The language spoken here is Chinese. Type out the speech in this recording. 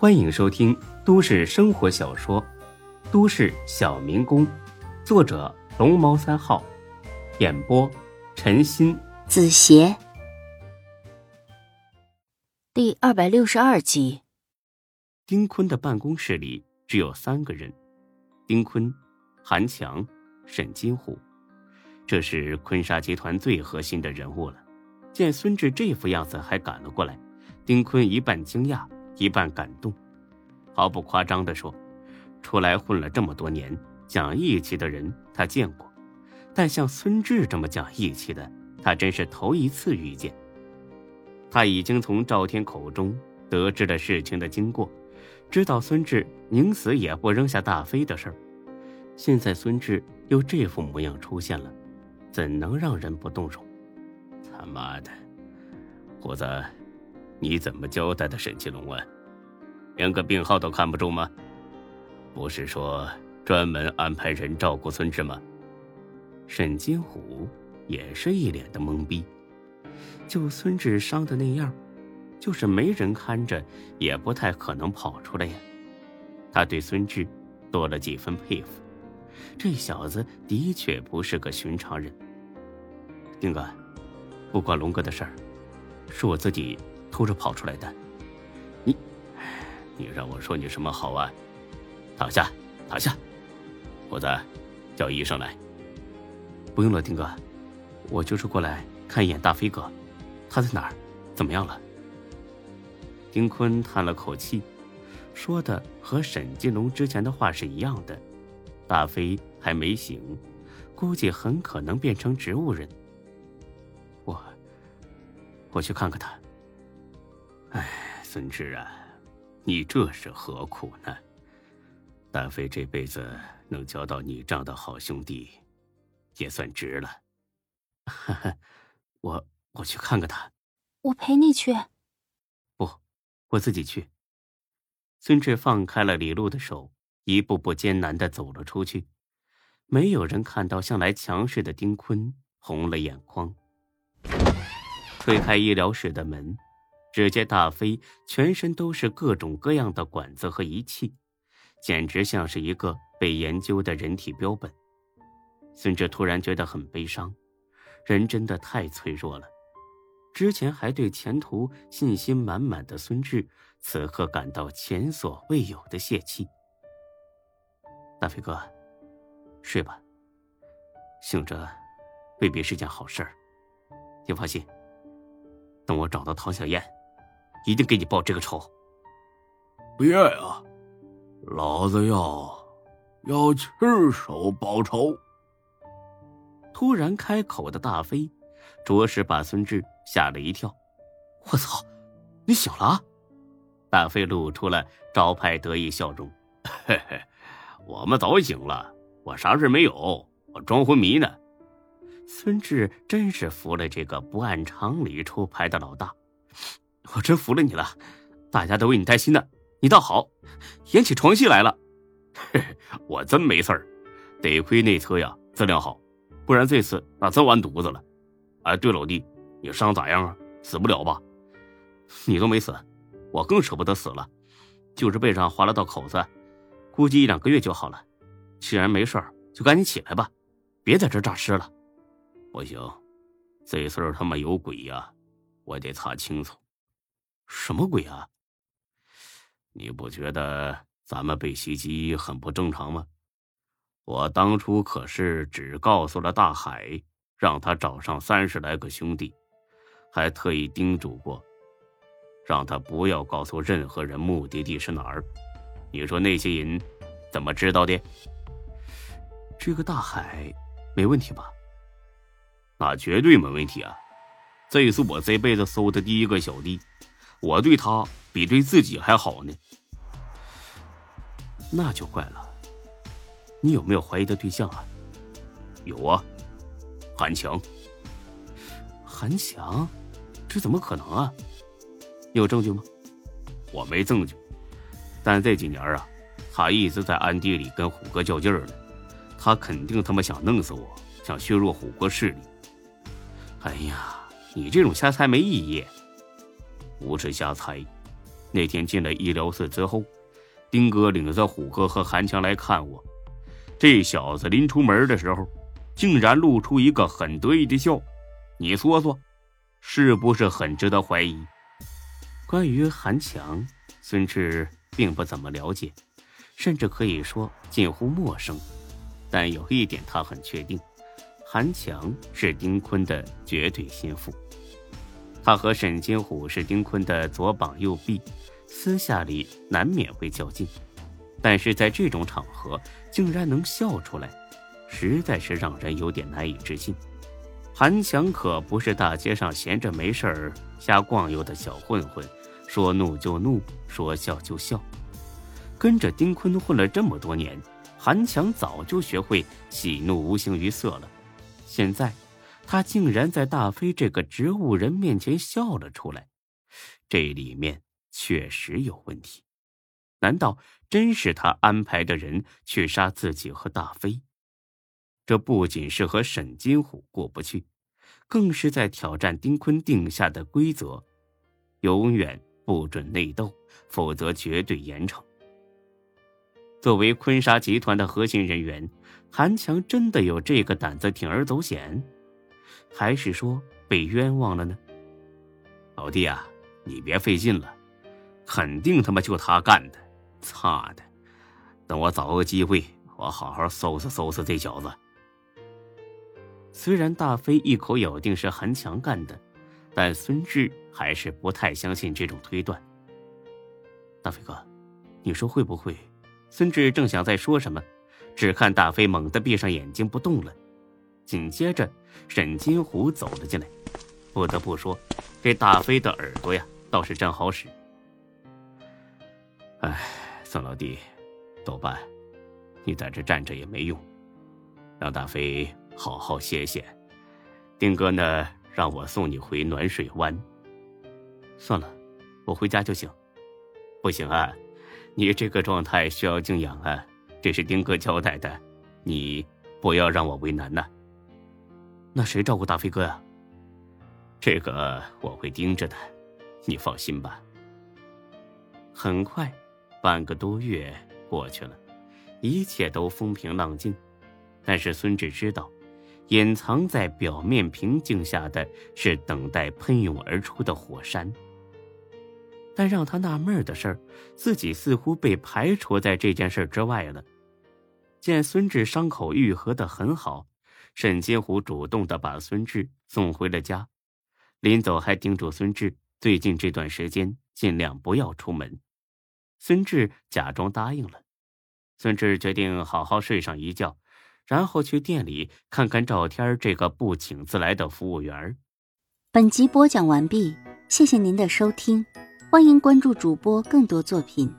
欢迎收听都市生活小说《都市小民工》，作者龙猫三号，演播陈鑫、子邪，第二百六十二集。丁坤的办公室里只有三个人：丁坤、韩强、沈金虎。这是坤沙集团最核心的人物了。见孙志这副样子还赶了过来，丁坤一半惊讶，一半感动。毫不夸张地说，出来混了这么多年，讲义气的人他见过，但像孙志这么讲义气的，他真是头一次遇见。他已经从赵天口中得知了事情的经过，知道孙志宁死也不扔下大飞的事儿。现在孙志又这副模样出现了。怎能让人不动容？他妈的，虎子，你怎么交代的沈继龙啊？连个病号都看不住吗？不是说专门安排人照顾孙志吗？沈金虎也是一脸的懵逼。就孙志伤的那样，就是没人看着，也不太可能跑出来呀。他对孙志多了几分佩服。这小子的确不是个寻常人。丁哥，不关龙哥的事儿，是我自己偷着跑出来的。你，你让我说你什么好啊？躺下，躺下。虎子，叫医生来。不用了，丁哥，我就是过来看一眼大飞哥，他在哪儿？怎么样了？丁坤叹了口气，说的和沈金龙之前的话是一样的。大飞还没醒，估计很可能变成植物人。我，我去看看他。哎，孙志啊，你这是何苦呢？大飞这辈子能交到你这样的好兄弟，也算值了。哈哈，我我去看看他。我陪你去。不，我自己去。孙志放开了李璐的手。一步步艰难的走了出去，没有人看到向来强势的丁坤红了眼眶。推开医疗室的门，只见大飞全身都是各种各样的管子和仪器，简直像是一个被研究的人体标本。孙志突然觉得很悲伤，人真的太脆弱了。之前还对前途信心满满的孙志，此刻感到前所未有的泄气。大飞哥，睡吧。醒着，未必是件好事儿。你放心，等我找到唐小燕，一定给你报这个仇。别呀，老子要要亲手报仇！突然开口的大飞，着实把孙志吓了一跳。我操，你醒了！大飞露出了招牌得意笑容。嘿嘿。我们早醒了，我啥事没有，我装昏迷呢。孙志真是服了这个不按常理出牌的老大，我真服了你了，大家都为你担心呢。你倒好，演起床戏来了。嘿嘿，我真没事儿，得亏内侧呀质量好，不然这次那真完犊子了。哎，对，老弟，你伤咋样啊？死不了吧？你都没死，我更舍不得死了，就是背上划了道口子。估计一两个月就好了。既然没事儿，就赶紧起来吧，别在这诈尸了。不行，这事儿他妈有鬼呀！我得查清楚。什么鬼啊？你不觉得咱们被袭击很不正常吗？我当初可是只告诉了大海，让他找上三十来个兄弟，还特意叮嘱过，让他不要告诉任何人目的地是哪儿。你说那些人怎么知道的？这个大海没问题吧？那绝对没问题啊！这也是我这辈子收的第一个小弟，我对他比对自己还好呢。那就怪了，你有没有怀疑的对象啊？有啊，韩强。韩强，这怎么可能啊？有证据吗？我没证据。但这几年啊，他一直在暗地里跟虎哥较劲儿呢。他肯定他妈想弄死我，想削弱虎哥势力。哎呀，你这种瞎猜没意义。不是瞎猜，那天进了医疗室之后，丁哥领着虎哥和韩强来看我。这小子临出门的时候，竟然露出一个很得意的笑。你说说，是不是很值得怀疑？关于韩强，孙志并不怎么了解，甚至可以说近乎陌生。但有一点他很确定：韩强是丁坤的绝对心腹。他和沈金虎是丁坤的左膀右臂，私下里难免会较劲，但是在这种场合竟然能笑出来，实在是让人有点难以置信。韩强可不是大街上闲着没事儿瞎逛悠的小混混，说怒就怒，说笑就笑。跟着丁坤混了这么多年，韩强早就学会喜怒无形于色了，现在。他竟然在大飞这个植物人面前笑了出来，这里面确实有问题。难道真是他安排的人去杀自己和大飞？这不仅是和沈金虎过不去，更是在挑战丁坤定下的规则：永远不准内斗，否则绝对严惩。作为坤沙集团的核心人员，韩强真的有这个胆子铤而走险？还是说被冤枉了呢？老弟啊，你别费劲了，肯定他妈就他干的！操的！等我找个机会，我好好收拾收拾这小子。虽然大飞一口咬定是韩强干的，但孙志还是不太相信这种推断。大飞哥，你说会不会？孙志正想再说什么，只看大飞猛地闭上眼睛不动了。紧接着，沈金虎走了进来。不得不说，这大飞的耳朵呀，倒是真好使。哎，宋老弟，多半，你在这站着也没用，让大飞好好歇歇。丁哥呢，让我送你回暖水湾。算了，我回家就行。不行啊，你这个状态需要静养啊，这是丁哥交代的，你不要让我为难呐。那谁照顾大飞哥呀？这个我会盯着的，你放心吧。很快，半个多月过去了，一切都风平浪静。但是孙志知道，隐藏在表面平静下的是等待喷涌而出的火山。但让他纳闷的是，自己似乎被排除在这件事之外了。见孙志伤口愈合的很好。沈金虎主动的把孙志送回了家，临走还叮嘱孙志最近这段时间尽量不要出门。孙志假装答应了。孙志决定好好睡上一觉，然后去店里看看赵天这个不请自来的服务员。本集播讲完毕，谢谢您的收听，欢迎关注主播更多作品。